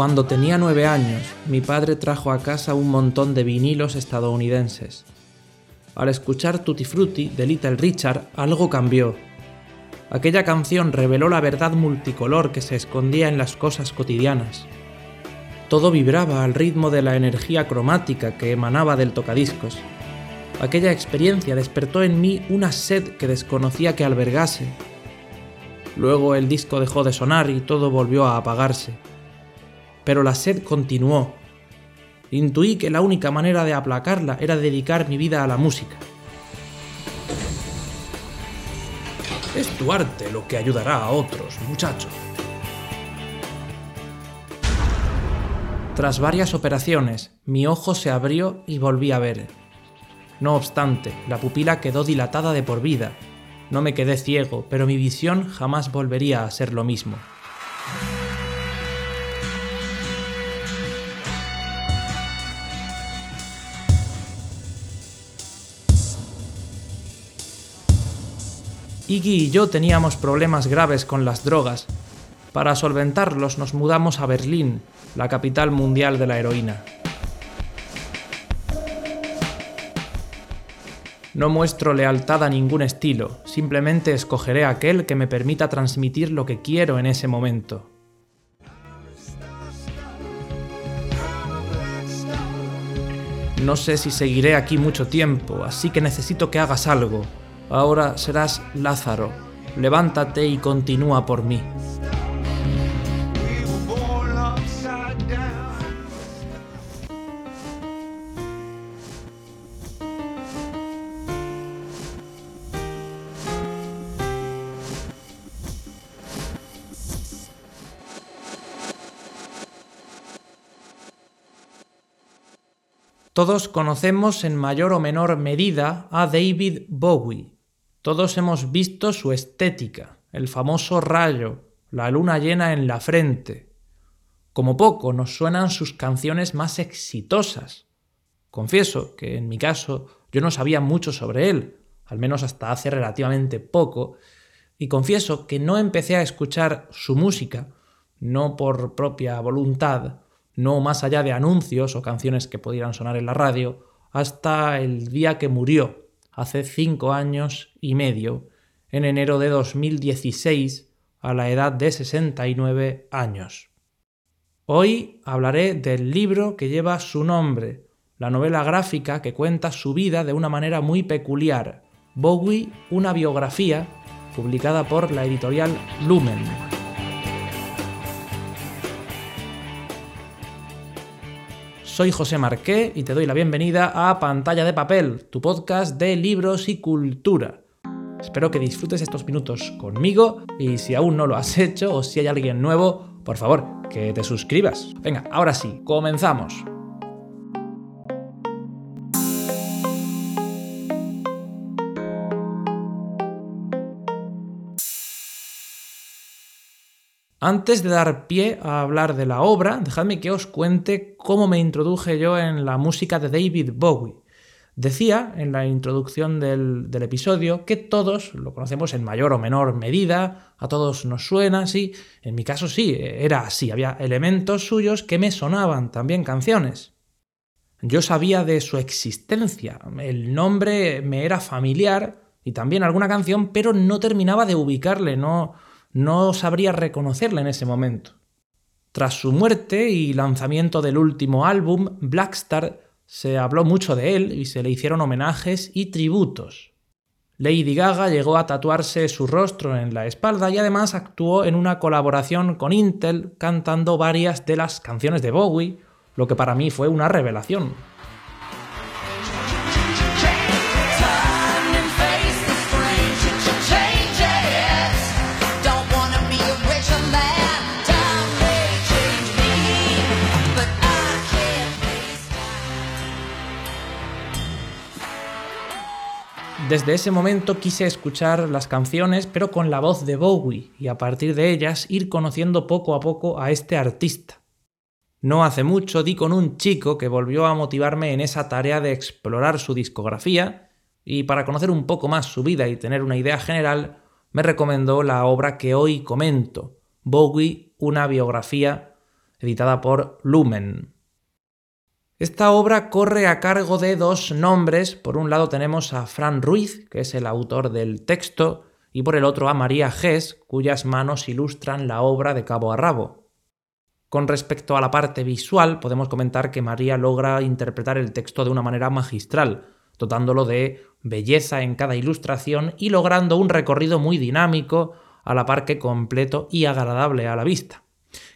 Cuando tenía nueve años, mi padre trajo a casa un montón de vinilos estadounidenses. Al escuchar Tutti Frutti de Little Richard, algo cambió. Aquella canción reveló la verdad multicolor que se escondía en las cosas cotidianas. Todo vibraba al ritmo de la energía cromática que emanaba del tocadiscos. Aquella experiencia despertó en mí una sed que desconocía que albergase. Luego el disco dejó de sonar y todo volvió a apagarse pero la sed continuó. Intuí que la única manera de aplacarla era dedicar mi vida a la música. Es tu arte lo que ayudará a otros, muchacho. Tras varias operaciones, mi ojo se abrió y volví a ver. No obstante, la pupila quedó dilatada de por vida. No me quedé ciego, pero mi visión jamás volvería a ser lo mismo. Iggy y yo teníamos problemas graves con las drogas. Para solventarlos nos mudamos a Berlín, la capital mundial de la heroína. No muestro lealtad a ningún estilo, simplemente escogeré aquel que me permita transmitir lo que quiero en ese momento. No sé si seguiré aquí mucho tiempo, así que necesito que hagas algo, ahora serás Lázaro, levántate y continúa por mí. Todos conocemos en mayor o menor medida a David Bowie, todos hemos visto su estética, el famoso rayo, la luna llena en la frente. Como poco nos suenan sus canciones más exitosas. Confieso que en mi caso yo no sabía mucho sobre él, al menos hasta hace relativamente poco, y confieso que no empecé a escuchar su música, no por propia voluntad, no más allá de anuncios o canciones que pudieran sonar en la radio, hasta el día que murió, hace cinco años y medio, en enero de 2016, a la edad de 69 años. Hoy hablaré del libro que lleva su nombre, la novela gráfica que cuenta su vida de una manera muy peculiar, Bowie, una biografía, publicada por la editorial Lumen. Soy José Marqué y te doy la bienvenida a Pantalla de Papel, tu podcast de libros y cultura. Espero que disfrutes estos minutos conmigo y si aún no lo has hecho o si hay alguien nuevo, por favor, que te suscribas. Venga, ahora sí, comenzamos. Antes de dar pie a hablar de la obra, dejadme que os cuente cómo me introduje yo en la música de David Bowie. Decía en la introducción del, episodio que todos lo conocemos en mayor o menor medida, a todos nos suena así, en mi caso sí, era así, había elementos suyos que me sonaban, también canciones. Yo sabía de su existencia, el nombre me era familiar y también alguna canción, pero no terminaba de ubicarle, no, no sabría reconocerla en ese momento. Tras su muerte y lanzamiento del último álbum, Blackstar, se habló mucho de él y se le hicieron homenajes y tributos. Lady Gaga llegó a tatuarse su rostro en la espalda y además actuó en una colaboración con Intel cantando varias de las canciones de Bowie, lo que para mí fue una revelación. Desde ese momento quise escuchar las canciones, pero con la voz de Bowie, y a partir de ellas ir conociendo poco a poco a este artista. No hace mucho di con un chico que volvió a motivarme en esa tarea de explorar su discografía, y para conocer un poco más su vida y tener una idea general, me recomendó la obra que hoy comento, Bowie, una biografía, editada por Lumen. Esta obra corre a cargo de dos nombres. Por un lado tenemos a Fran Ruiz, que es el autor del texto, y por el otro a María Gess, cuyas manos ilustran la obra de cabo a rabo. Con respecto a la parte visual, podemos comentar que María logra interpretar el texto de una manera magistral, dotándolo de belleza en cada ilustración y logrando un recorrido muy dinámico, a la par que completo y agradable a la vista.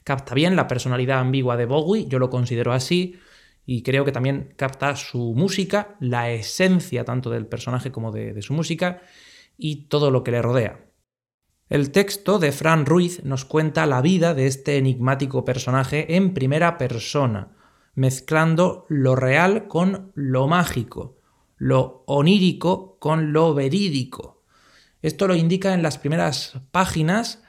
Capta bien la personalidad ambigua de Bowie, yo lo considero así, y creo que también capta su música, la esencia tanto del personaje como de, su música y todo lo que le rodea. El texto de Fran Ruiz nos cuenta la vida de este enigmático personaje en primera persona, mezclando lo real con lo mágico, lo onírico con lo verídico. Esto lo indica en las primeras páginas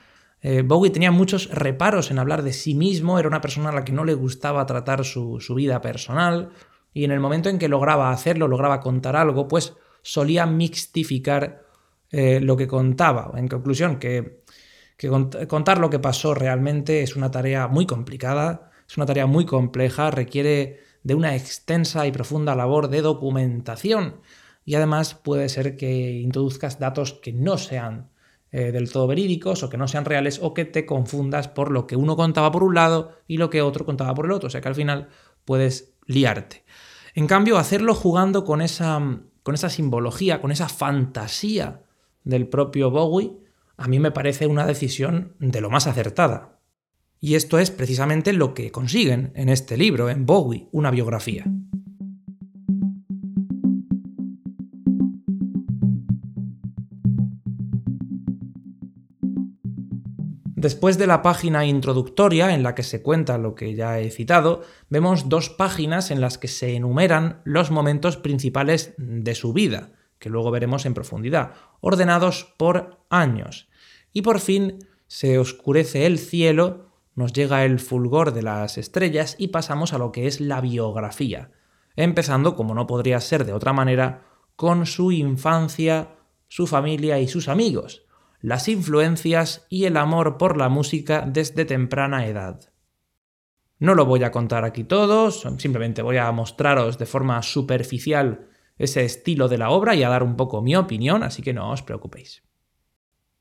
eh, Bowie tenía muchos reparos en hablar de sí mismo, era una persona a la que no le gustaba tratar su, vida personal, y en el momento en que lograba hacerlo, lograba contar algo, pues solía mixtificar eh, lo que contaba. En conclusión, que, contar lo que pasó realmente es una tarea muy complicada, es una tarea muy compleja, requiere de una extensa y profunda labor de documentación y además puede ser que introduzcas datos que no sean eh, del todo verídicos o que no sean reales o que te confundas por lo que uno contaba por un lado y lo que otro contaba por el otro. O sea que al final puedes liarte. En cambio, hacerlo jugando con esa, con esa simbología, con esa fantasía del propio Bowie, a mí me parece una decisión de lo más acertada. Y esto es precisamente lo que consiguen en este libro, en Bowie, una biografía. Después de la página introductoria en la que se cuenta lo que ya he citado, vemos dos páginas en las que se enumeran los momentos principales de su vida, que luego veremos en profundidad, ordenados por años. Y por fin se oscurece el cielo, nos llega el fulgor de las estrellas y pasamos a lo que es la biografía, empezando, como no podría ser de otra manera, con su infancia, su familia y sus amigos, las influencias y el amor por la música desde temprana edad. No lo voy a contar aquí todo, simplemente voy a mostraros de forma superficial ese estilo de la obra y a dar un poco mi opinión, así que no os preocupéis.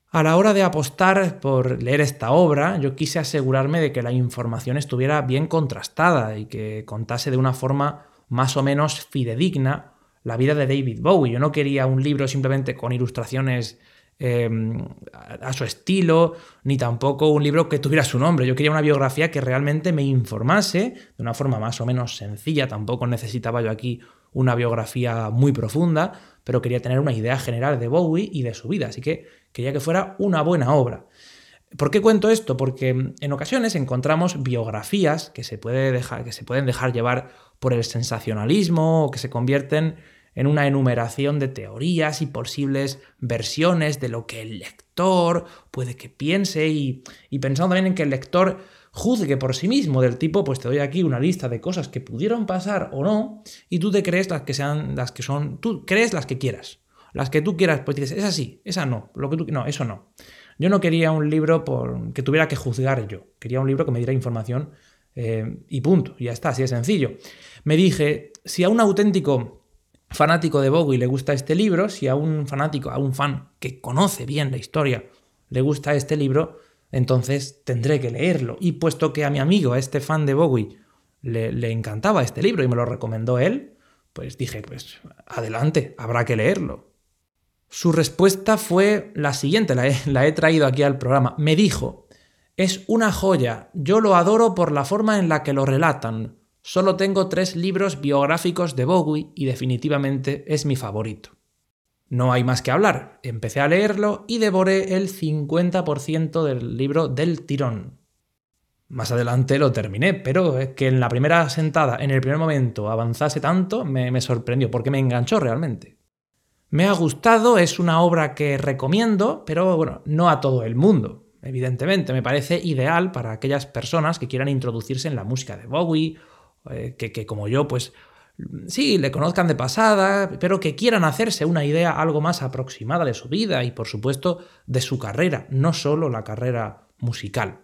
A la hora de apostar por leer esta obra, yo quise asegurarme de que la información estuviera bien contrastada y que contase de una forma más o menos fidedigna la vida de David Bowie. Yo no quería un libro simplemente con ilustraciones Em, a su estilo, ni tampoco un libro que tuviera su nombre. Yo quería una biografía que realmente me informase de una forma más o menos sencilla. Tampoco necesitaba yo aquí una biografía muy profunda, pero quería tener una idea general de Bowie y de su vida. Así que quería que fuera una buena obra. ¿Por qué cuento esto? Porque en ocasiones encontramos biografías que se, dejar, que se pueden dejar llevar por el sensacionalismo o que se convierten en una enumeración de teorías y posibles versiones de lo que el lector puede que piense y, pensando también en que el lector juzgue por sí mismo del tipo, pues te doy aquí una lista de cosas que pudieron pasar o no y tú te crees las que sean las que son, tú crees las que quieras. Las que tú quieras, pues dices, esa sí, esa no, lo que tú no, eso no. Yo no quería un libro por, que tuviera que juzgar yo, quería un libro que me diera información eh, y punto, ya está, así de sencillo. Me dije, si a un auténtico fanático de Bowie le gusta este libro, si a un fanático, a un fan que conoce bien la historia, le gusta este libro, entonces tendré que leerlo. Y puesto que a mi amigo, a este fan de Bowie, le, encantaba este libro y me lo recomendó él, pues dije, pues adelante, habrá que leerlo. Su respuesta fue la siguiente, la he traído aquí al programa. Me dijo, es una joya, yo lo adoro por la forma en la que lo relatan. Solo tengo tres libros biográficos de Bowie y definitivamente es mi favorito. No hay más que hablar. Empecé a leerlo y devoré el 50% del libro del tirón. Más adelante lo terminé, pero es que en la primera sentada, en el primer momento, avanzase tanto, me, me sorprendió, porque me enganchó realmente. Me ha gustado, es una obra que recomiendo, pero bueno, no a todo el mundo. Evidentemente, me parece ideal para aquellas personas que quieran introducirse en la música de Bowie eh, que, como yo, pues sí, le conozcan de pasada, pero que quieran hacerse una idea algo más aproximada de su vida y por supuesto de su carrera, no solo la carrera musical.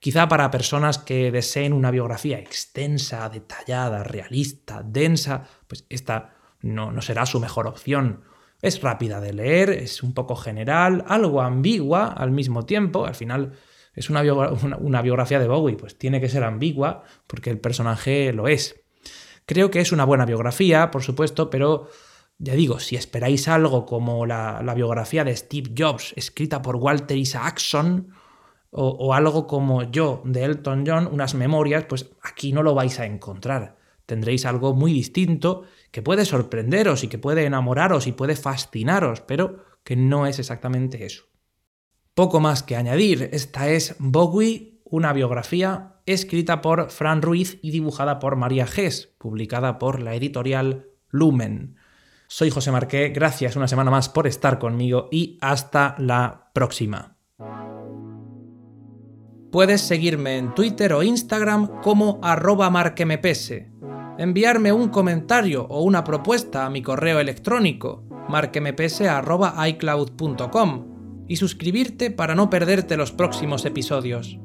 Quizá para personas que deseen una biografía extensa, detallada, realista, densa, pues esta no, no será su mejor opción. Es rápida de leer, es un poco general, algo ambigua al mismo tiempo, al final es una, biografía de Bowie, pues tiene que ser ambigua porque el personaje lo es. Creo que es una buena biografía, por supuesto, pero ya digo, si esperáis algo como la, biografía de Steve Jobs, escrita por Walter Isaacson, o, algo como Yo de Elton John, unas memorias, pues aquí no lo vais a encontrar. Tendréis algo muy distinto que puede sorprenderos y que puede enamoraros y puede fascinaros, pero que no es exactamente eso. Poco más que añadir, esta es Bowie, una biografía escrita por Fran Ruiz y dibujada por María Gess, publicada por la editorial Lumen. Soy José Marqué, gracias una semana más por estar conmigo y hasta la próxima. Puedes seguirme en Twitter o Instagram como arroba marquemepese, enviarme un comentario o una propuesta a mi correo electrónico marquemepese.icloud.com y suscribirte para no perderte los próximos episodios.